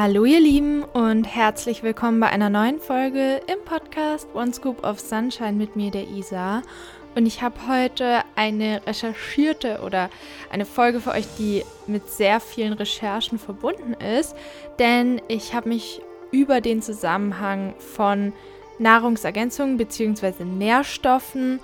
Hallo ihr Lieben und herzlich willkommen bei einer neuen Folge im Podcast One Scoop of Sunshine mit mir, der Isa. Und ich habe heute eine recherchierte oder eine Folge für euch, die mit sehr vielen Recherchen verbunden ist, denn ich habe mich über den Zusammenhang von Nahrungsergänzungen bzw. Nährstoffen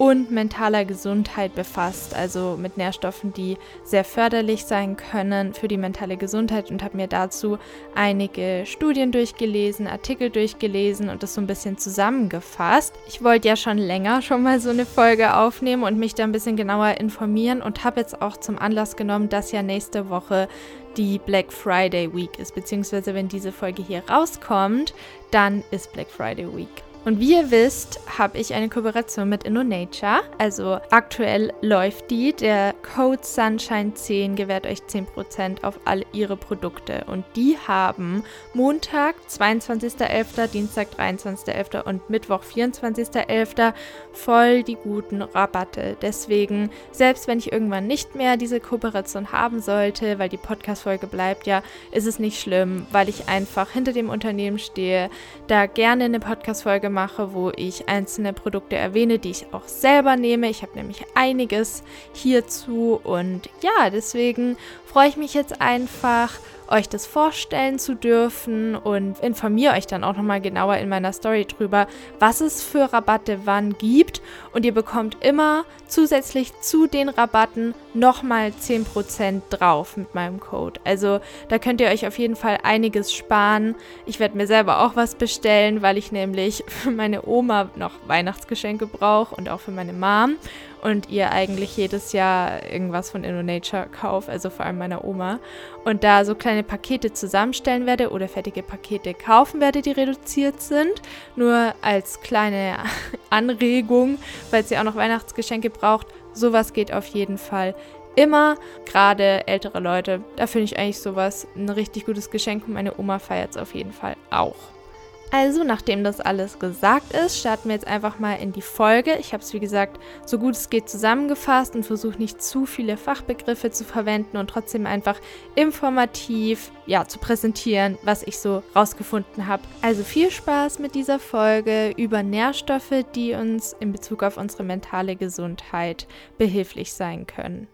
und mentaler Gesundheit befasst, also mit Nährstoffen, die sehr förderlich sein können für die mentale Gesundheit und habe mir dazu einige Studien durchgelesen, Artikel durchgelesen und das so ein bisschen zusammengefasst. Ich wollte ja schon länger schon mal so eine Folge aufnehmen und mich da ein bisschen genauer informieren und habe jetzt auch zum Anlass genommen, dass ja nächste Woche die Black Friday Week ist, beziehungsweise wenn diese Folge hier rauskommt, dann ist Black Friday Week. Und wie ihr wisst, habe ich eine Kooperation mit InnoNature. Also aktuell läuft die. Der Code Sunshine 10 gewährt euch 10% auf all ihre Produkte. Und die haben Montag, 22.11., Dienstag, 23.11. und Mittwoch, 24.11. voll die guten Rabatte. Deswegen, selbst wenn ich irgendwann nicht mehr diese Kooperation haben sollte, weil die Podcast-Folge bleibt ja, ist es nicht schlimm, weil ich einfach hinter dem Unternehmen stehe, da gerne eine Podcast-Folge mache, wo ich einzelne Produkte erwähne, die ich auch selber nehme. Ich habe nämlich einiges hierzu und ja, deswegen freue ich mich jetzt einfach euch das vorstellen zu dürfen und informiere euch dann auch nochmal genauer in meiner Story drüber, was es für Rabatte wann gibt. Und ihr bekommt immer zusätzlich zu den Rabatten nochmal 10% drauf mit meinem Code. Also da könnt ihr euch auf jeden Fall einiges sparen. Ich werde mir selber auch was bestellen, weil ich nämlich für meine Oma noch Weihnachtsgeschenke brauche und auch für meine Mom und ihr eigentlich jedes Jahr irgendwas von InnoNature kauft, also vor allem meiner Oma. Und da so kleine Pakete zusammenstellen werde oder fertige Pakete kaufen werde, die reduziert sind. Nur als kleine Anregung, falls ihr auch noch Weihnachtsgeschenke braucht. Sowas geht auf jeden Fall immer, gerade ältere Leute. Da finde ich eigentlich sowas ein richtig gutes Geschenk und meine Oma feiert es auf jeden Fall auch. Also, nachdem das alles gesagt ist, starten wir jetzt einfach mal in die Folge. Ich habe es, wie gesagt, so gut es geht zusammengefasst und versuche nicht zu viele Fachbegriffe zu verwenden und trotzdem einfach informativ ja, zu präsentieren, was ich so rausgefunden habe. Also viel Spaß mit dieser Folge über Nährstoffe, die uns in Bezug auf unsere mentale Gesundheit behilflich sein können.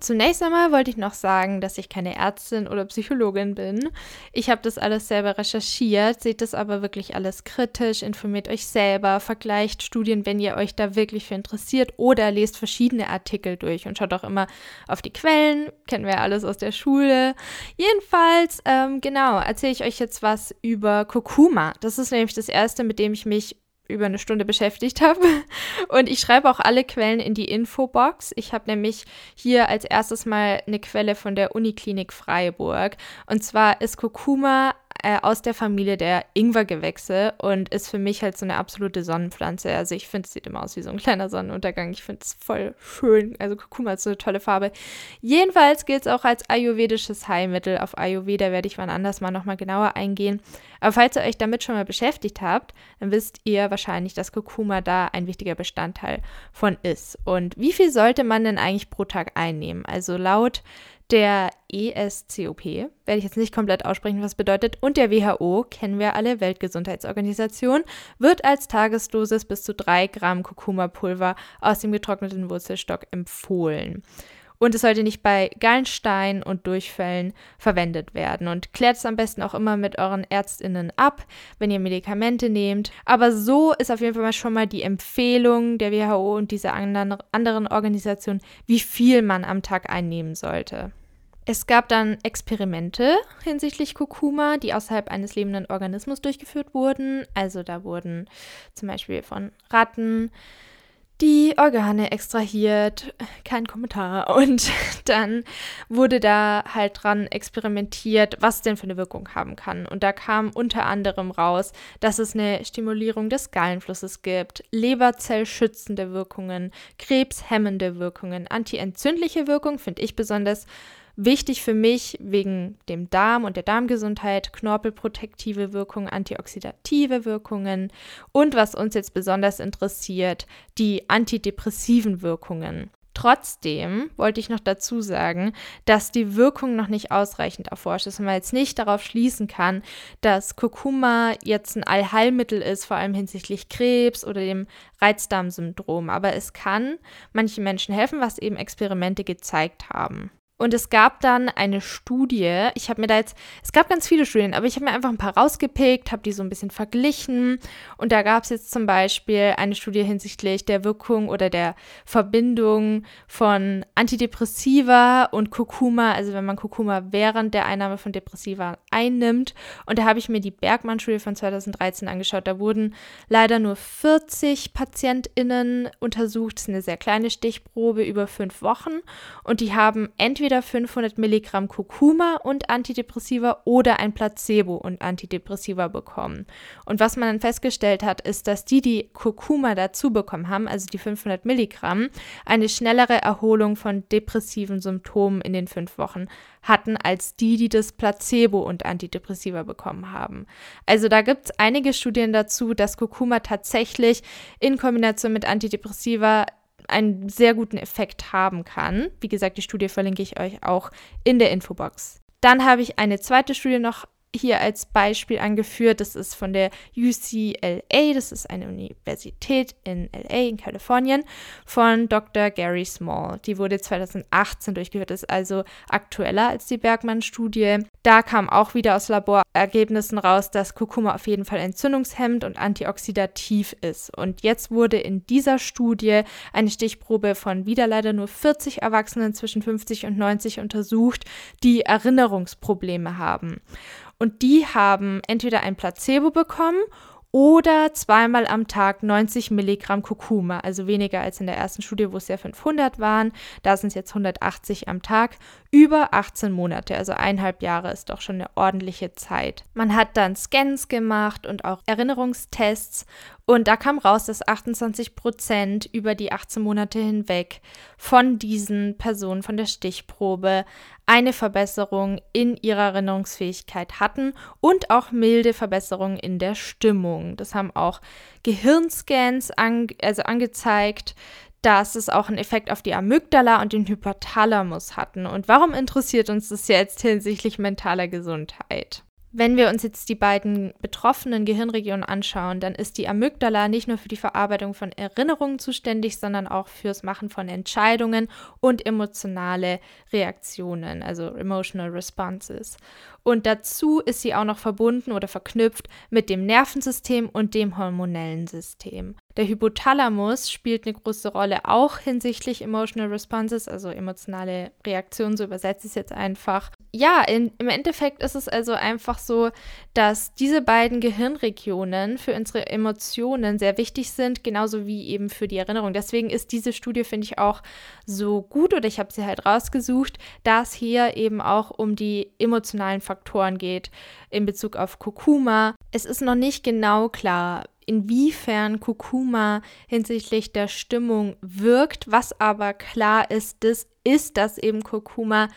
Zunächst einmal wollte ich noch sagen, dass ich keine Ärztin oder Psychologin bin. Ich habe das alles selber recherchiert, seht das aber wirklich alles kritisch, informiert euch selber, vergleicht Studien, wenn ihr euch da wirklich für interessiert oder lest verschiedene Artikel durch und schaut auch immer auf die Quellen, kennen wir alles aus der Schule. Jedenfalls, ähm, genau, erzähle ich euch jetzt was über Kurkuma. Das ist nämlich das erste, mit dem ich mich über eine Stunde beschäftigt habe. Und ich schreibe auch alle Quellen in die Infobox. Ich habe nämlich hier als erstes mal eine Quelle von der Uniklinik Freiburg. Und zwar ist Kurkuma äh, aus der Familie der Ingwergewächse und ist für mich halt so eine absolute Sonnenpflanze. Also ich finde, es sieht immer aus wie so ein kleiner Sonnenuntergang. Ich finde es voll schön. Also Kurkuma hat so eine tolle Farbe. Jedenfalls gilt es auch als ayurvedisches Heilmittel. Auf Ayurveda werde ich wann anders mal nochmal genauer eingehen. Aber falls ihr euch damit schon mal beschäftigt habt, dann wisst ihr wahrscheinlich, dass Kurkuma da ein wichtiger Bestandteil von ist. Und wie viel sollte man denn eigentlich pro Tag einnehmen? Also laut der ESCOP, werde ich jetzt nicht komplett aussprechen, was bedeutet, und der WHO, kennen wir alle, Weltgesundheitsorganisation, wird als Tagesdosis bis zu 3 Gramm Kurkuma-Pulver aus dem getrockneten Wurzelstock empfohlen. Und es sollte nicht bei Gallenstein und Durchfällen verwendet werden. Und klärt es am besten auch immer mit euren ÄrztInnen ab, wenn ihr Medikamente nehmt. Aber so ist auf jeden Fall schon mal die Empfehlung der WHO und dieser anderen, anderen Organisation, wie viel man am Tag einnehmen sollte. Es gab dann Experimente hinsichtlich Kurkuma, die außerhalb eines lebenden Organismus durchgeführt wurden. Also da wurden zum Beispiel von Ratten die Organe extrahiert, kein Kommentar. Und dann wurde da halt dran experimentiert, was denn für eine Wirkung haben kann. Und da kam unter anderem raus, dass es eine Stimulierung des Gallenflusses gibt, Leberzellschützende Wirkungen, krebshemmende Wirkungen, antientzündliche Wirkung, finde ich besonders Wichtig für mich wegen dem Darm und der Darmgesundheit, knorpelprotektive Wirkungen, antioxidative Wirkungen und was uns jetzt besonders interessiert, die antidepressiven Wirkungen. Trotzdem wollte ich noch dazu sagen, dass die Wirkung noch nicht ausreichend erforscht ist und man jetzt nicht darauf schließen kann, dass Kurkuma jetzt ein Allheilmittel ist, vor allem hinsichtlich Krebs oder dem Reizdarmsyndrom. Aber es kann manchen Menschen helfen, was eben Experimente gezeigt haben. Und es gab dann eine Studie, ich habe mir da jetzt, es gab ganz viele Studien, aber ich habe mir einfach ein paar rausgepickt, habe die so ein bisschen verglichen. Und da gab es jetzt zum Beispiel eine Studie hinsichtlich der Wirkung oder der Verbindung von Antidepressiva und Kurkuma, also wenn man Kurkuma während der Einnahme von Depressiva einnimmt. Und da habe ich mir die Bergmann-Studie von 2013 angeschaut. Da wurden leider nur 40 PatientInnen untersucht. Das ist eine sehr kleine Stichprobe über fünf Wochen. Und die haben entweder entweder 500 Milligramm Kurkuma und Antidepressiva oder ein Placebo und Antidepressiva bekommen. Und was man dann festgestellt hat, ist, dass die, die Kurkuma dazu bekommen haben, also die 500 Milligramm, eine schnellere Erholung von depressiven Symptomen in den fünf Wochen hatten, als die, die das Placebo und Antidepressiva bekommen haben. Also da gibt es einige Studien dazu, dass Kurkuma tatsächlich in Kombination mit Antidepressiva einen sehr guten Effekt haben kann. Wie gesagt, die Studie verlinke ich euch auch in der Infobox. Dann habe ich eine zweite Studie noch hier als Beispiel angeführt. Das ist von der UCLA, das ist eine Universität in LA in Kalifornien, von Dr. Gary Small. Die wurde 2018 durchgeführt, ist also aktueller als die Bergmann-Studie. Da kam auch wieder aus Laborergebnissen raus, dass Kurkuma auf jeden Fall entzündungshemmend und antioxidativ ist. Und jetzt wurde in dieser Studie eine Stichprobe von wieder leider nur 40 Erwachsenen zwischen 50 und 90 untersucht, die Erinnerungsprobleme haben. Und die haben entweder ein Placebo bekommen oder zweimal am Tag 90 Milligramm Kurkuma, also weniger als in der ersten Studie, wo es ja 500 waren. Da sind es jetzt 180 am Tag, über 18 Monate, also eineinhalb Jahre ist doch schon eine ordentliche Zeit. Man hat dann Scans gemacht und auch Erinnerungstests und da kam raus, dass 28 Prozent über die 18 Monate hinweg von diesen Personen von der Stichprobe eine Verbesserung in ihrer Erinnerungsfähigkeit hatten und auch milde Verbesserungen in der Stimmung. Das haben auch Gehirnscans an, also angezeigt, dass es auch einen Effekt auf die Amygdala und den Hypothalamus hatten. Und warum interessiert uns das jetzt hinsichtlich mentaler Gesundheit? Wenn wir uns jetzt die beiden betroffenen Gehirnregionen anschauen, dann ist die Amygdala nicht nur für die Verarbeitung von Erinnerungen zuständig, sondern auch fürs Machen von Entscheidungen und emotionale Reaktionen, also emotional responses. Und dazu ist sie auch noch verbunden oder verknüpft mit dem Nervensystem und dem hormonellen System. Der Hypothalamus spielt eine große Rolle auch hinsichtlich Emotional Responses, also emotionale Reaktionen, so übersetze ich es jetzt einfach. Ja, in, im Endeffekt ist es also einfach so, dass diese beiden Gehirnregionen für unsere Emotionen sehr wichtig sind, genauso wie eben für die Erinnerung. Deswegen ist diese Studie, finde ich, auch so gut oder ich habe sie halt rausgesucht, da es hier eben auch um die emotionalen Faktoren geht in Bezug auf Kurkuma. Es ist noch nicht genau klar, inwiefern Kurkuma hinsichtlich der Stimmung wirkt. Was aber klar ist, das ist, dass eben Kurkuma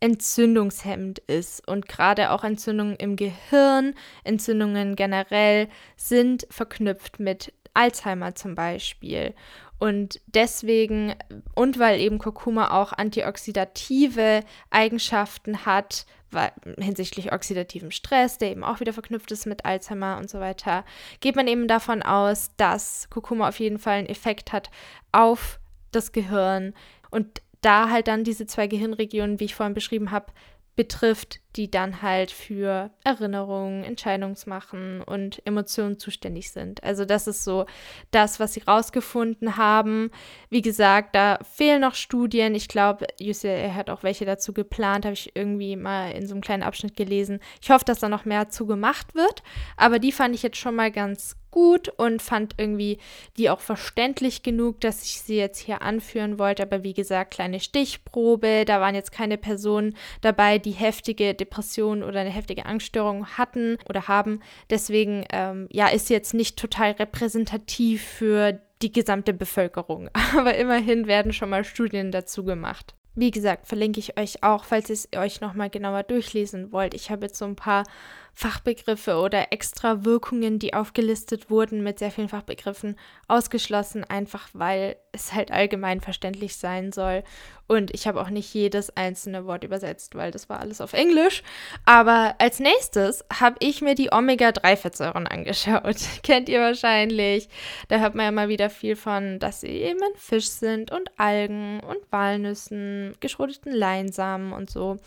entzündungshemmend ist. Und gerade auch Entzündungen im Gehirn, Entzündungen generell sind verknüpft mit Alzheimer zum Beispiel. Und deswegen, und weil eben Kurkuma auch antioxidative Eigenschaften hat, weil, hinsichtlich oxidativen Stress, der eben auch wieder verknüpft ist mit Alzheimer und so weiter, geht man eben davon aus, dass Kurkuma auf jeden Fall einen Effekt hat auf das Gehirn. Und da halt dann diese zwei Gehirnregionen, wie ich vorhin beschrieben habe, betrifft, die dann halt für Erinnerungen, Entscheidungsmachen und Emotionen zuständig sind. Also das ist so das, was sie rausgefunden haben. Wie gesagt, da fehlen noch Studien. Ich glaube, UCLA hat auch welche dazu geplant, habe ich irgendwie mal in so einem kleinen Abschnitt gelesen. Ich hoffe, dass da noch mehr zu gemacht wird, aber die fand ich jetzt schon mal ganz gut und fand irgendwie die auch verständlich genug, dass ich sie jetzt hier anführen wollte. Aber wie gesagt, kleine Stichprobe. Da waren jetzt keine Personen dabei, die heftige Depressionen oder eine heftige Angststörung hatten oder haben. Deswegen, ähm, ja, ist jetzt nicht total repräsentativ für die gesamte Bevölkerung. Aber immerhin werden schon mal Studien dazu gemacht. Wie gesagt, verlinke ich euch auch, falls ihr es euch nochmal genauer durchlesen wollt. Ich habe jetzt so ein paar Fachbegriffe oder extra Wirkungen, die aufgelistet wurden, mit sehr vielen Fachbegriffen ausgeschlossen, einfach weil es halt allgemein verständlich sein soll. Und ich habe auch nicht jedes einzelne Wort übersetzt, weil das war alles auf Englisch. Aber als nächstes habe ich mir die Omega-3-Fettsäuren angeschaut. Kennt ihr wahrscheinlich. Da hört man ja mal wieder viel von, dass sie eben in Fisch sind und Algen und Walnüssen, geschroteten Leinsamen und so.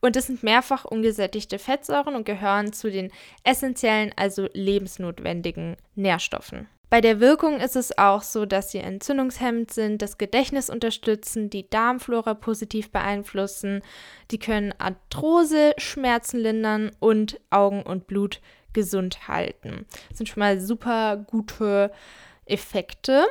Und es sind mehrfach ungesättigte Fettsäuren und gehören zu den essentiellen, also lebensnotwendigen Nährstoffen. Bei der Wirkung ist es auch so, dass sie entzündungshemmend sind, das Gedächtnis unterstützen, die Darmflora positiv beeinflussen, die können Arthrose, Schmerzen lindern und Augen und Blut gesund halten. Das sind schon mal super gute Effekte.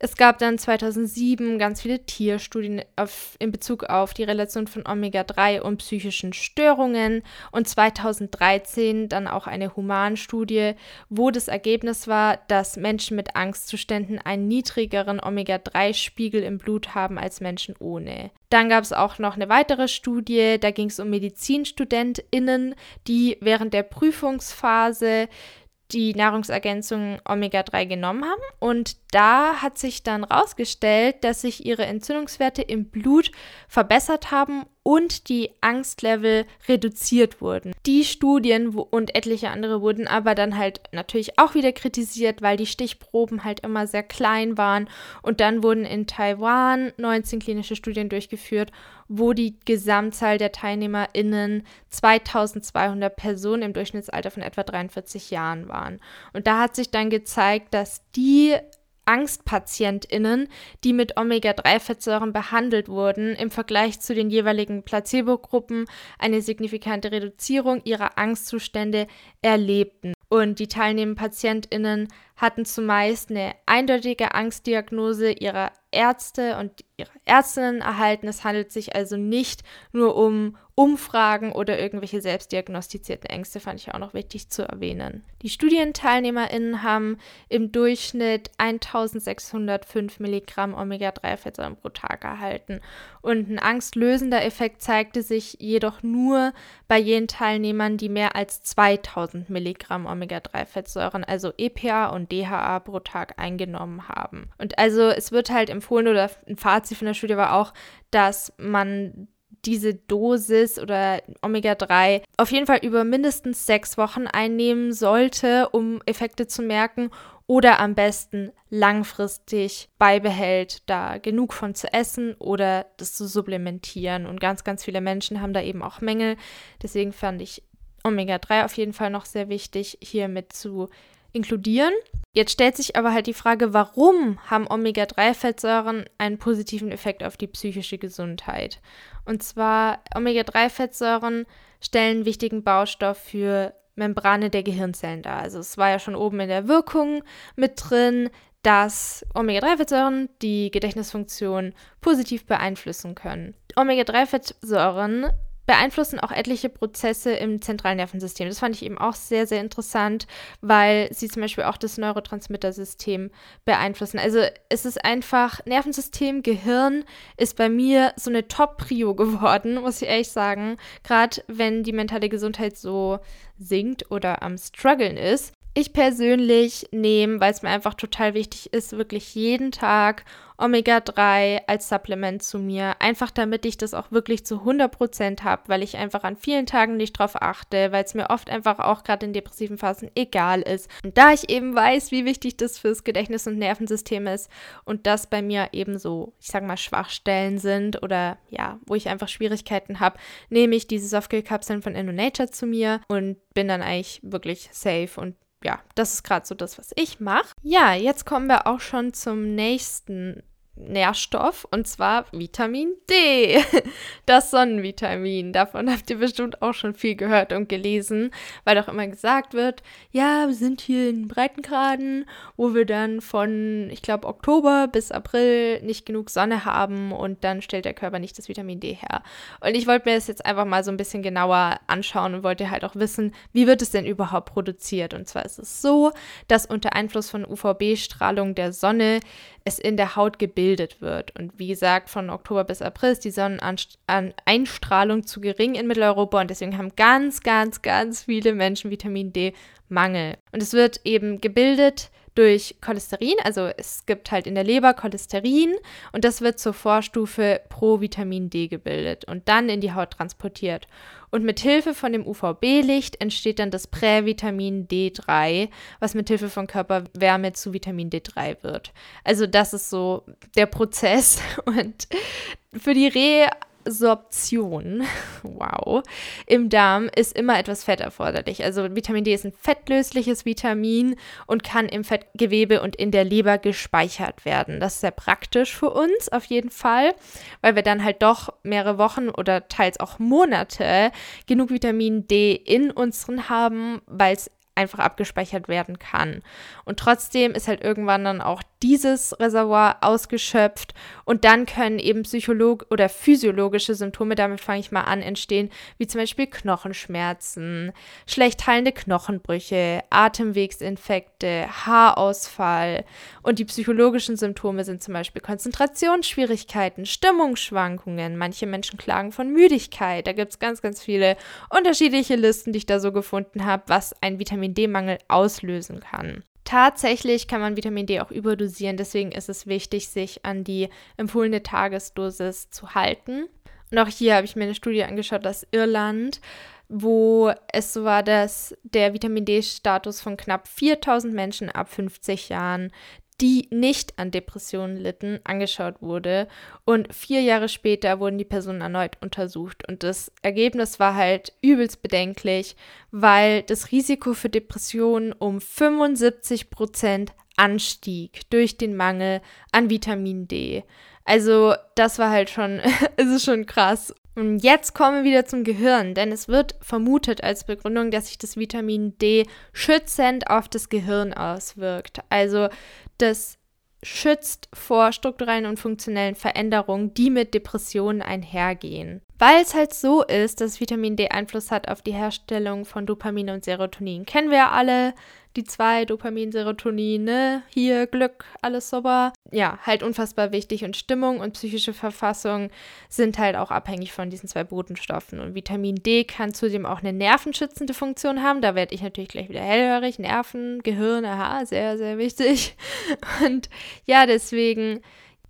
Es gab dann 2007 ganz viele Tierstudien auf, in Bezug auf die Relation von Omega-3 und psychischen Störungen und 2013 dann auch eine Humanstudie, wo das Ergebnis war, dass Menschen mit Angstzuständen einen niedrigeren Omega-3-Spiegel im Blut haben als Menschen ohne. Dann gab es auch noch eine weitere Studie, da ging es um MedizinstudentInnen, die während der Prüfungsphase die Nahrungsergänzung Omega-3 genommen haben. Und da hat sich dann herausgestellt, dass sich ihre Entzündungswerte im Blut verbessert haben und die Angstlevel reduziert wurden. Die Studien und etliche andere wurden aber dann halt natürlich auch wieder kritisiert, weil die Stichproben halt immer sehr klein waren. Und dann wurden in Taiwan 19 klinische Studien durchgeführt, wo die Gesamtzahl der TeilnehmerInnen 2200 Personen im Durchschnittsalter von etwa 43 Jahren waren. Und da hat sich dann gezeigt, dass die AngstpatientInnen, die mit Omega-3-Fettsäuren behandelt wurden, im Vergleich zu den jeweiligen Placebo-Gruppen eine signifikante Reduzierung ihrer Angstzustände erlebten. Und die teilnehmenden PatientInnen hatten zumeist eine eindeutige Angstdiagnose ihrer Ärzte und ihrer Ärztinnen erhalten. Es handelt sich also nicht nur um Umfragen oder irgendwelche selbstdiagnostizierten Ängste fand ich auch noch wichtig zu erwähnen. Die StudienteilnehmerInnen haben im Durchschnitt 1605 Milligramm Omega-3-Fettsäuren pro Tag erhalten. Und ein angstlösender Effekt zeigte sich jedoch nur bei jenen Teilnehmern, die mehr als 2000 Milligramm Omega-3-Fettsäuren, also EPA und DHA pro Tag eingenommen haben. Und also es wird halt empfohlen oder ein Fazit von der Studie war auch, dass man diese Dosis oder Omega-3 auf jeden Fall über mindestens sechs Wochen einnehmen sollte, um Effekte zu merken oder am besten langfristig beibehält, da genug von zu essen oder das zu supplementieren. Und ganz, ganz viele Menschen haben da eben auch Mängel. Deswegen fand ich Omega-3 auf jeden Fall noch sehr wichtig, hier mit zu inkludieren. Jetzt stellt sich aber halt die Frage, warum haben Omega-3-Fettsäuren einen positiven Effekt auf die psychische Gesundheit? Und zwar Omega-3-Fettsäuren stellen wichtigen Baustoff für Membrane der Gehirnzellen dar. Also es war ja schon oben in der Wirkung mit drin, dass Omega-3-Fettsäuren die Gedächtnisfunktion positiv beeinflussen können. Omega-3-Fettsäuren beeinflussen auch etliche Prozesse im zentralen Nervensystem. Das fand ich eben auch sehr, sehr interessant, weil sie zum Beispiel auch das Neurotransmittersystem beeinflussen. Also es ist einfach, Nervensystem, Gehirn ist bei mir so eine Top-Prio geworden, muss ich ehrlich sagen. Gerade wenn die mentale Gesundheit so sinkt oder am struggeln ist. Ich persönlich nehme, weil es mir einfach total wichtig ist, wirklich jeden Tag Omega-3 als Supplement zu mir. Einfach damit ich das auch wirklich zu 100% habe, weil ich einfach an vielen Tagen nicht drauf achte, weil es mir oft einfach auch gerade in depressiven Phasen egal ist. Und da ich eben weiß, wie wichtig das fürs Gedächtnis und Nervensystem ist und das bei mir eben so, ich sag mal, Schwachstellen sind oder ja, wo ich einfach Schwierigkeiten habe, nehme ich diese Softkill-Kapseln von InnoNature zu mir und bin dann eigentlich wirklich safe und ja, das ist gerade so das, was ich mache. Ja, jetzt kommen wir auch schon zum nächsten Nährstoff und zwar Vitamin D. Das Sonnenvitamin. Davon habt ihr bestimmt auch schon viel gehört und gelesen, weil doch immer gesagt wird, ja, wir sind hier in Breitengraden, wo wir dann von, ich glaube, Oktober bis April nicht genug Sonne haben und dann stellt der Körper nicht das Vitamin D her. Und ich wollte mir das jetzt einfach mal so ein bisschen genauer anschauen und wollte halt auch wissen, wie wird es denn überhaupt produziert? Und zwar ist es so, dass unter Einfluss von UVB-Strahlung der Sonne es in der Haut gebildet gebildet wird. Und wie gesagt, von Oktober bis April ist die Sonneneinstrahlung zu gering in Mitteleuropa und deswegen haben ganz, ganz, ganz viele Menschen Vitamin D-Mangel. Und es wird eben gebildet durch Cholesterin, also es gibt halt in der Leber Cholesterin und das wird zur Vorstufe pro Vitamin D gebildet und dann in die Haut transportiert. Und mit Hilfe von dem UVB-Licht entsteht dann das Prävitamin D3, was mit Hilfe von Körperwärme zu Vitamin D3 wird. Also das ist so der Prozess und für die Rehe Absorption, wow, im Darm ist immer etwas Fett erforderlich. Also Vitamin D ist ein fettlösliches Vitamin und kann im Fettgewebe und in der Leber gespeichert werden. Das ist sehr praktisch für uns auf jeden Fall, weil wir dann halt doch mehrere Wochen oder teils auch Monate genug Vitamin D in uns drin haben, weil es einfach abgespeichert werden kann. Und trotzdem ist halt irgendwann dann auch dieses Reservoir ausgeschöpft und dann können eben psycholog oder physiologische Symptome, damit fange ich mal an, entstehen, wie zum Beispiel Knochenschmerzen, schlecht heilende Knochenbrüche, Atemwegsinfekte, Haarausfall. Und die psychologischen Symptome sind zum Beispiel Konzentrationsschwierigkeiten, Stimmungsschwankungen, manche Menschen klagen von Müdigkeit, da gibt es ganz, ganz viele unterschiedliche Listen, die ich da so gefunden habe, was ein Vitamin D-Mangel auslösen kann. Tatsächlich kann man Vitamin D auch überdosieren, deswegen ist es wichtig, sich an die empfohlene Tagesdosis zu halten. Und auch hier habe ich mir eine Studie angeschaut aus Irland, wo es so war, dass der Vitamin D-Status von knapp 4000 Menschen ab 50 Jahren die nicht an Depressionen litten, angeschaut wurde. Und vier Jahre später wurden die Personen erneut untersucht. Und das Ergebnis war halt übelst bedenklich, weil das Risiko für Depressionen um 75 Prozent anstieg durch den Mangel an Vitamin D. Also das war halt schon, es ist schon krass. Und jetzt kommen wir wieder zum Gehirn, denn es wird vermutet als Begründung, dass sich das Vitamin D schützend auf das Gehirn auswirkt. Also das schützt vor strukturellen und funktionellen Veränderungen, die mit Depressionen einhergehen. Weil es halt so ist, dass Vitamin D Einfluss hat auf die Herstellung von Dopamin und Serotonin. Kennen wir ja alle die zwei, Dopamin, Serotonin, ne? Hier Glück, alles super. Ja, halt unfassbar wichtig und Stimmung und psychische Verfassung sind halt auch abhängig von diesen zwei Botenstoffen. Und Vitamin D kann zudem auch eine nervenschützende Funktion haben. Da werde ich natürlich gleich wieder hellhörig. Nerven, Gehirn, aha, sehr, sehr wichtig. Und ja, deswegen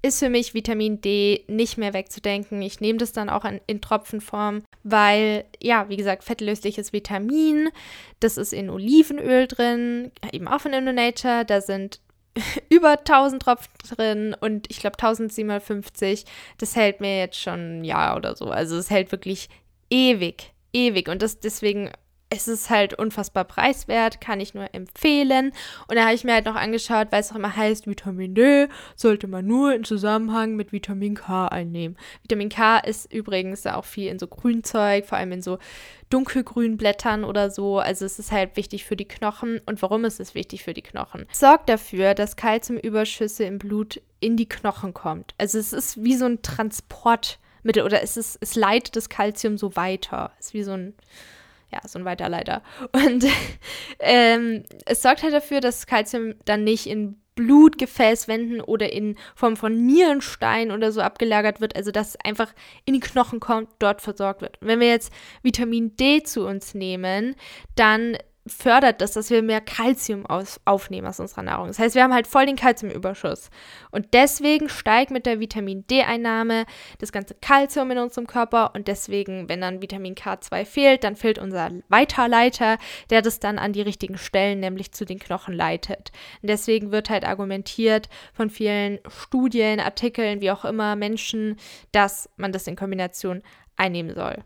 ist für mich Vitamin D nicht mehr wegzudenken. Ich nehme das dann auch in, in Tropfenform, weil, ja, wie gesagt, fettlösliches Vitamin, das ist in Olivenöl drin, eben auch von InnoNature. Da sind über 1000 Tropfen drin und ich glaube 1750. Das hält mir jetzt schon ein Jahr oder so. Also es hält wirklich ewig, ewig. Und das deswegen es ist halt unfassbar preiswert, kann ich nur empfehlen. Und da habe ich mir halt noch angeschaut, weil es auch immer heißt, Vitamin D sollte man nur in Zusammenhang mit Vitamin K einnehmen. Vitamin K ist übrigens auch viel in so Grünzeug, vor allem in so dunkelgrünen Blättern oder so. Also es ist halt wichtig für die Knochen. Und warum ist es wichtig für die Knochen? Es sorgt dafür, dass Kalziumüberschüsse im Blut in die Knochen kommt. Also es ist wie so ein Transportmittel oder es, ist, es leitet das Kalzium so weiter. Es ist wie so ein ja, so ein Weiterleiter. Und ähm, es sorgt halt dafür, dass Kalzium dann nicht in Blutgefäßwänden oder in Form von Nierenstein oder so abgelagert wird, also dass es einfach in die Knochen kommt, dort versorgt wird. Und wenn wir jetzt Vitamin D zu uns nehmen, dann fördert das, dass wir mehr Kalzium aufnehmen aus unserer Nahrung. Das heißt, wir haben halt voll den Kalziumüberschuss. Und deswegen steigt mit der Vitamin D-Einnahme das ganze Kalzium in unserem Körper. Und deswegen, wenn dann Vitamin K2 fehlt, dann fehlt unser Weiterleiter, der das dann an die richtigen Stellen, nämlich zu den Knochen leitet. Und deswegen wird halt argumentiert von vielen Studien, Artikeln, wie auch immer, Menschen, dass man das in Kombination einnehmen soll.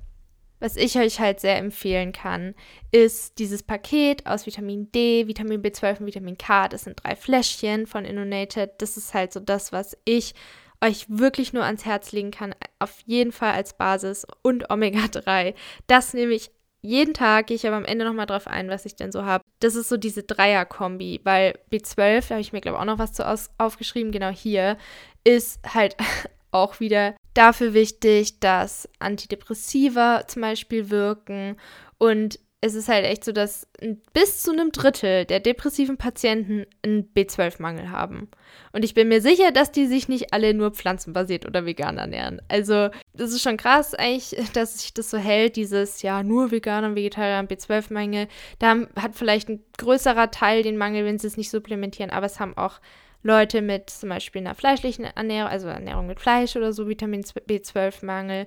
Was ich euch halt sehr empfehlen kann, ist dieses Paket aus Vitamin D, Vitamin B12 und Vitamin K. Das sind drei Fläschchen von Innonated. Das ist halt so das, was ich euch wirklich nur ans Herz legen kann. Auf jeden Fall als Basis und Omega-3. Das nehme ich jeden Tag. Gehe ich aber am Ende nochmal drauf ein, was ich denn so habe. Das ist so diese Dreier-Kombi, weil B12, da habe ich mir glaube ich auch noch was zu aufgeschrieben, genau hier, ist halt auch wieder dafür wichtig, dass Antidepressiva zum Beispiel wirken und es ist halt echt so, dass bis zu einem Drittel der depressiven Patienten einen B12-Mangel haben. Und ich bin mir sicher, dass die sich nicht alle nur pflanzenbasiert oder vegan ernähren. Also, das ist schon krass eigentlich, dass sich das so hält, dieses, ja, nur vegan und Vegetarier B12-Mangel. Da hat vielleicht ein größerer Teil den Mangel, wenn sie es nicht supplementieren, aber es haben auch Leute mit zum Beispiel einer fleischlichen Ernährung, also Ernährung mit Fleisch oder so, Vitamin B12-Mangel.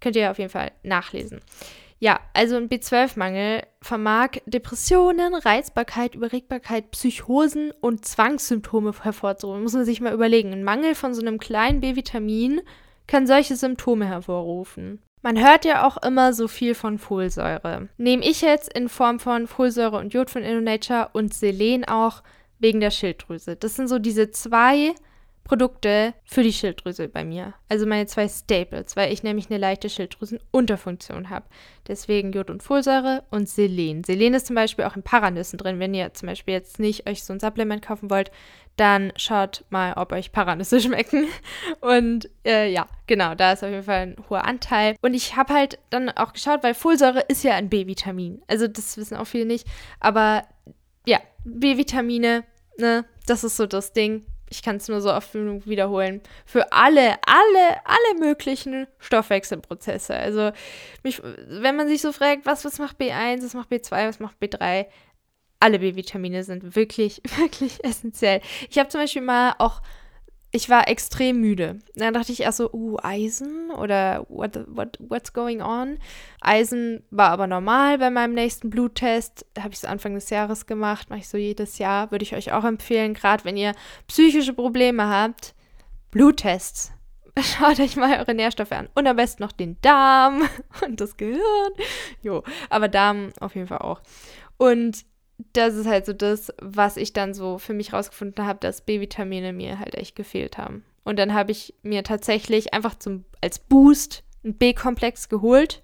Könnt ihr auf jeden Fall nachlesen. Ja, also ein B12-Mangel vermag Depressionen, Reizbarkeit, Überregbarkeit, Psychosen und Zwangssymptome hervorzurufen. Muss man sich mal überlegen. Ein Mangel von so einem kleinen B-Vitamin kann solche Symptome hervorrufen. Man hört ja auch immer so viel von Folsäure. Nehme ich jetzt in Form von Folsäure und Jod von InnoNature und Selen auch wegen der Schilddrüse. Das sind so diese zwei Produkte für die Schilddrüse bei mir. Also meine zwei Staples, weil ich nämlich eine leichte Schilddrüsenunterfunktion habe. Deswegen Jod und Folsäure und Selen. Selen ist zum Beispiel auch in Paranüssen drin. Wenn ihr zum Beispiel jetzt nicht euch so ein Supplement kaufen wollt, dann schaut mal, ob euch Paranüsse schmecken. Und äh, ja, genau, da ist auf jeden Fall ein hoher Anteil. Und ich habe halt dann auch geschaut, weil Folsäure ist ja ein B-Vitamin. Also das wissen auch viele nicht. Aber ja, B-Vitamine, ne, das ist so das Ding ich kann es nur so oft wiederholen, für alle, alle, alle möglichen Stoffwechselprozesse. Also, mich, wenn man sich so fragt, was, was macht B1, was macht B2, was macht B3, alle B-Vitamine sind wirklich, wirklich essentiell. Ich habe zum Beispiel mal auch ich war extrem müde. Dann dachte ich erst so, uh, Eisen oder what, what, what's going on? Eisen war aber normal bei meinem nächsten Bluttest. Habe ich es Anfang des Jahres gemacht, mache ich so jedes Jahr. Würde ich euch auch empfehlen, gerade wenn ihr psychische Probleme habt. Bluttests. Schaut euch mal eure Nährstoffe an. Und am besten noch den Darm und das Gehirn. Jo, aber Darm auf jeden Fall auch. Und das ist halt so das, was ich dann so für mich rausgefunden habe, dass B-Vitamine mir halt echt gefehlt haben. Und dann habe ich mir tatsächlich einfach zum, als Boost einen B-Komplex geholt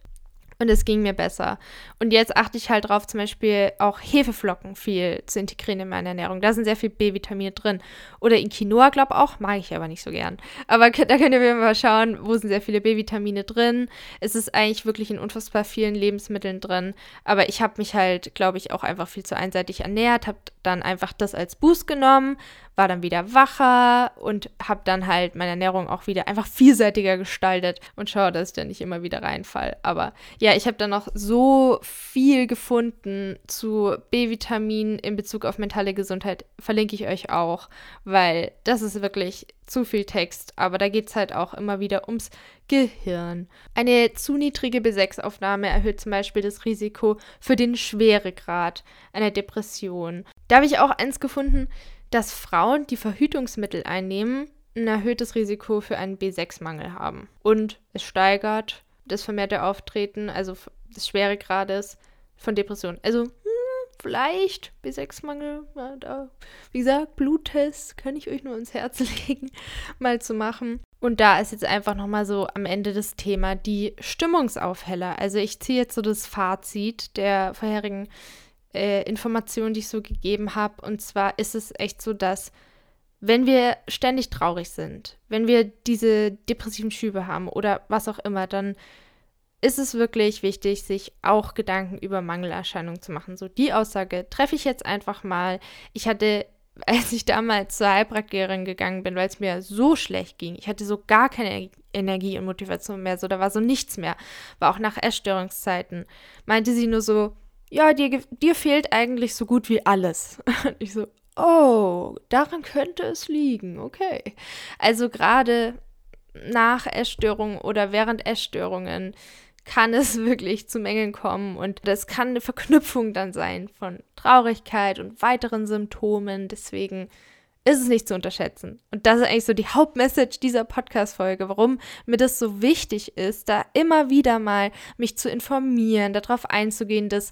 und es ging mir besser. Und jetzt achte ich halt drauf, zum Beispiel auch Hefeflocken viel zu integrieren in meine Ernährung. Da sind sehr viel B-Vitamine drin. Oder in Quinoa, glaube auch, mag ich aber nicht so gern. Aber da könnt ihr mal schauen, wo sind sehr viele B-Vitamine drin. Es ist eigentlich wirklich in unfassbar vielen Lebensmitteln drin. Aber ich habe mich halt, glaube ich, auch einfach viel zu einseitig ernährt, habe dann einfach das als Boost genommen, war dann wieder wacher und habe dann halt meine Ernährung auch wieder einfach vielseitiger gestaltet und schaue, dass ich dann nicht immer wieder reinfall. Aber ja, ich habe dann noch so viel gefunden zu B-Vitaminen in Bezug auf mentale Gesundheit. Verlinke ich euch auch, weil das ist wirklich zu viel Text, aber da geht es halt auch immer wieder ums Gehirn. Eine zu niedrige B6-Aufnahme erhöht zum Beispiel das Risiko für den Schweregrad einer Depression. Da habe ich auch eins gefunden, dass Frauen, die Verhütungsmittel einnehmen, ein erhöhtes Risiko für einen B6-Mangel haben. Und es steigert das vermehrte Auftreten, also des Schweregrades von Depressionen. Also hm, vielleicht B6-Mangel, ja, da, wie gesagt, Bluttest kann ich euch nur ins Herz legen, mal zu machen. Und da ist jetzt einfach nochmal so am Ende das Thema die Stimmungsaufheller. Also ich ziehe jetzt so das Fazit der vorherigen äh, Informationen, die ich so gegeben habe. Und zwar ist es echt so, dass wenn wir ständig traurig sind, wenn wir diese depressiven Schübe haben oder was auch immer, dann ist es wirklich wichtig, sich auch Gedanken über Mangelerscheinungen zu machen. So die Aussage treffe ich jetzt einfach mal. Ich hatte, als ich damals zur Heilpraktikerin gegangen bin, weil es mir so schlecht ging, ich hatte so gar keine Energie und Motivation mehr, so da war so nichts mehr. War auch nach Essstörungszeiten. Meinte sie nur so, ja, dir, dir fehlt eigentlich so gut wie alles. Und ich so, oh, daran könnte es liegen, okay. Also gerade nach Essstörungen oder während Essstörungen kann es wirklich zu Mängeln kommen und das kann eine Verknüpfung dann sein von Traurigkeit und weiteren Symptomen. Deswegen ist es nicht zu unterschätzen. Und das ist eigentlich so die Hauptmessage dieser Podcast-Folge, warum mir das so wichtig ist, da immer wieder mal mich zu informieren, darauf einzugehen, das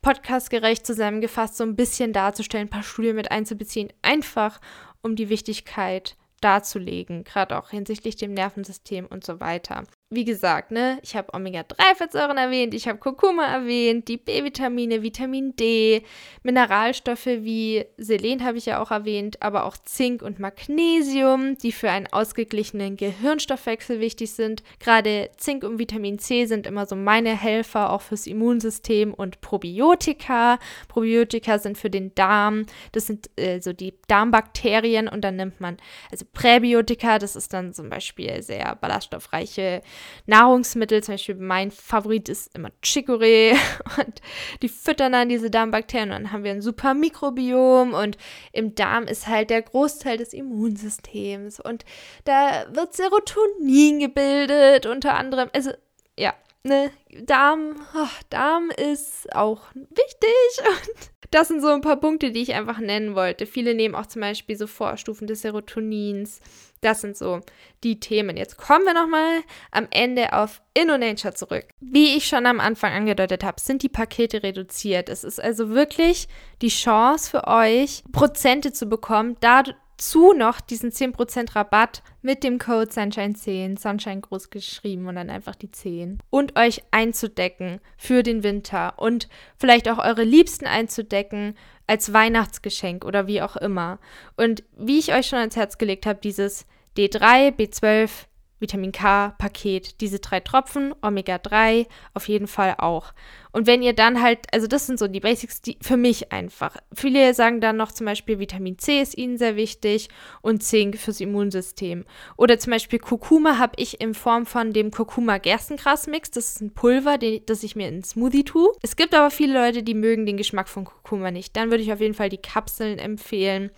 podcastgerecht zusammengefasst so ein bisschen darzustellen, ein paar Studien mit einzubeziehen, einfach um die Wichtigkeit darzulegen, gerade auch hinsichtlich dem Nervensystem und so weiter. Wie gesagt, ne, ich habe Omega-3-Fettsäuren erwähnt, ich habe Kurkuma erwähnt, die B-Vitamine, Vitamin D, Mineralstoffe wie Selen habe ich ja auch erwähnt, aber auch Zink und Magnesium, die für einen ausgeglichenen Gehirnstoffwechsel wichtig sind. Gerade Zink und Vitamin C sind immer so meine Helfer, auch fürs Immunsystem und Probiotika. Probiotika sind für den Darm, das sind äh, so die Darmbakterien und dann nimmt man, also Präbiotika, das ist dann zum Beispiel sehr ballaststoffreiche Nahrungsmittel, zum Beispiel mein Favorit ist immer Chicorée und die füttern dann diese Darmbakterien und dann haben wir ein super Mikrobiom und im Darm ist halt der Großteil des Immunsystems und da wird Serotonin gebildet unter anderem. Also ja, ne, Darm, oh, Darm ist auch wichtig und das sind so ein paar Punkte, die ich einfach nennen wollte. Viele nehmen auch zum Beispiel so Vorstufen des Serotonins. Das sind so die Themen. Jetzt kommen wir nochmal am Ende auf InnoNature zurück. Wie ich schon am Anfang angedeutet habe, sind die Pakete reduziert. Es ist also wirklich die Chance für euch, Prozente zu bekommen, da dazu noch diesen 10% Rabatt mit dem Code Sunshine10, Sunshine groß geschrieben und dann einfach die 10. Und euch einzudecken für den Winter und vielleicht auch eure Liebsten einzudecken als Weihnachtsgeschenk oder wie auch immer. Und wie ich euch schon ans Herz gelegt habe, dieses D3, B12, Vitamin K-Paket, diese drei Tropfen, Omega-3 auf jeden Fall auch. Und wenn ihr dann halt, also das sind so die Basics, die für mich einfach. Viele sagen dann noch zum Beispiel Vitamin C ist ihnen sehr wichtig und Zink fürs Immunsystem. Oder zum Beispiel Kurkuma habe ich in Form von dem Kurkuma-Gerstengras-Mix. Das ist ein Pulver, den, das ich mir in Smoothie tue. Es gibt aber viele Leute, die mögen den Geschmack von Kurkuma nicht. Dann würde ich auf jeden Fall die Kapseln empfehlen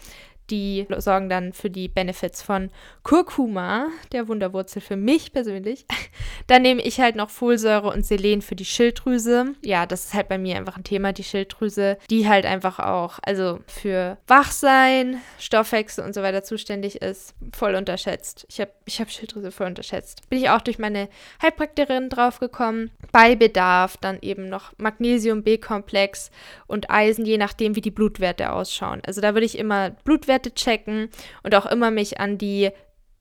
die sorgen dann für die Benefits von Kurkuma, der Wunderwurzel für mich persönlich. Dann nehme ich halt noch Folsäure und Selen für die Schilddrüse. Ja, das ist halt bei mir einfach ein Thema, die Schilddrüse, die halt einfach auch, also für Wachsein, Stoffwechsel und so weiter zuständig ist, voll unterschätzt. Ich habe ich hab Schilddrüse voll unterschätzt. Bin ich auch durch meine Heilpraktikerin draufgekommen. Bei Bedarf dann eben noch Magnesium, B-Komplex und Eisen, je nachdem, wie die Blutwerte ausschauen. Also da würde ich immer Blutwerte Blutwerte checken und auch immer mich an die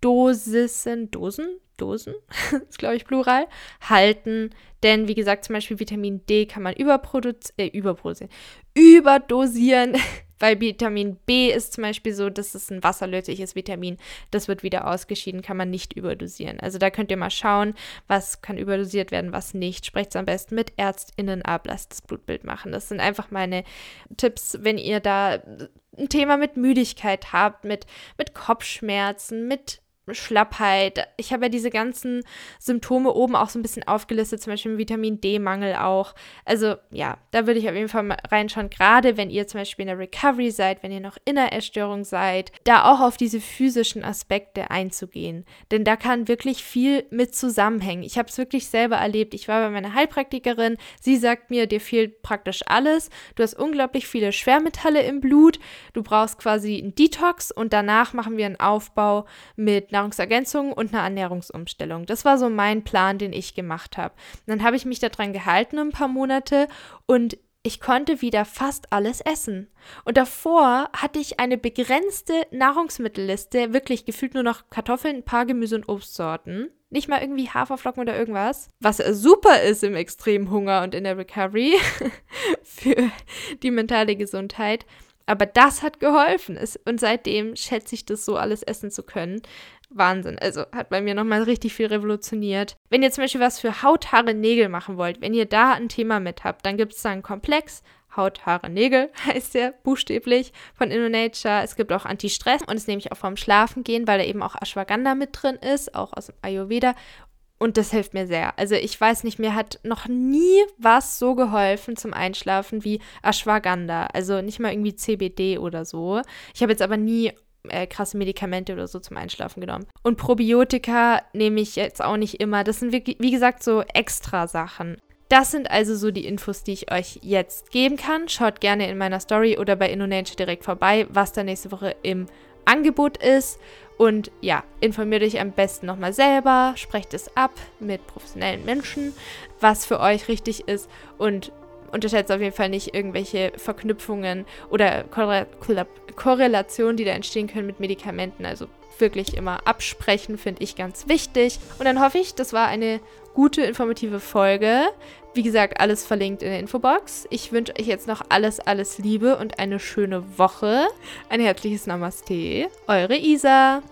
Dosissen, Dosen, Dosen, ist glaube ich Plural, halten. Denn wie gesagt, zum Beispiel Vitamin D kann man überproduzieren, äh, überproduzieren, überdosieren. Weil Vitamin B ist zum Beispiel so, das ist ein wasserlösliches Vitamin. Das wird wieder ausgeschieden, kann man nicht überdosieren. Also da könnt ihr mal schauen, was kann überdosiert werden, was nicht. Sprecht es am besten mit ÄrztInnen ab, lasst das Blutbild machen. Das sind einfach meine Tipps, wenn ihr da ein Thema mit Müdigkeit habt, mit, mit Kopfschmerzen, mit Schlappheit. Ich habe ja diese ganzen Symptome oben auch so ein bisschen aufgelistet, zum Beispiel Vitamin D-Mangel auch. Also ja, da würde ich auf jeden Fall mal reinschauen, gerade wenn ihr zum Beispiel in der Recovery seid, wenn ihr noch in der Essstörung seid, da auch auf diese physischen Aspekte einzugehen. Denn da kann wirklich viel mit zusammenhängen. Ich habe es wirklich selber erlebt. Ich war bei meiner Heilpraktikerin, sie sagt mir, dir fehlt praktisch alles. Du hast unglaublich viele Schwermetalle im Blut. Du brauchst quasi einen Detox und danach machen wir einen Aufbau mit Nahrungsergänzung und eine Ernährungsumstellung. Das war so mein Plan, den ich gemacht habe. Dann habe ich mich daran gehalten ein paar Monate und ich konnte wieder fast alles essen. Und davor hatte ich eine begrenzte Nahrungsmittelliste, wirklich gefühlt nur noch Kartoffeln, ein paar Gemüse- und Obstsorten. Nicht mal irgendwie Haferflocken oder irgendwas. Was super ist im extremen Hunger und in der Recovery für die mentale Gesundheit. Aber das hat geholfen. und seitdem schätze ich das so, alles essen zu können. Wahnsinn. Also hat bei mir nochmal richtig viel revolutioniert. Wenn ihr zum Beispiel was für Haut, Haare, Nägel machen wollt, wenn ihr da ein Thema mit habt, dann gibt es da einen Komplex. Haut, Haare, Nägel heißt der buchstäblich von InnoNature. Es gibt auch Anti-Stress und es nehme ich auch vom Schlafen gehen, weil da eben auch Ashwagandha mit drin ist, auch aus dem Ayurveda. Und das hilft mir sehr. Also ich weiß nicht, mir hat noch nie was so geholfen zum Einschlafen wie Ashwagandha. Also nicht mal irgendwie CBD oder so. Ich habe jetzt aber nie äh, krasse Medikamente oder so zum Einschlafen genommen. Und Probiotika nehme ich jetzt auch nicht immer. Das sind, wie, wie gesagt, so extra Sachen. Das sind also so die Infos, die ich euch jetzt geben kann. Schaut gerne in meiner Story oder bei InnoNature direkt vorbei, was da nächste Woche im Angebot ist. Und ja, informiert euch am besten nochmal selber, sprecht es ab mit professionellen Menschen, was für euch richtig ist und unterschätzt auf jeden Fall nicht irgendwelche Verknüpfungen oder Korre Korrelationen, die da entstehen können mit Medikamenten. Also wirklich immer absprechen, finde ich ganz wichtig. Und dann hoffe ich, das war eine gute, informative Folge. Wie gesagt, alles verlinkt in der Infobox. Ich wünsche euch jetzt noch alles, alles Liebe und eine schöne Woche. Ein herzliches Namaste. Eure Isa.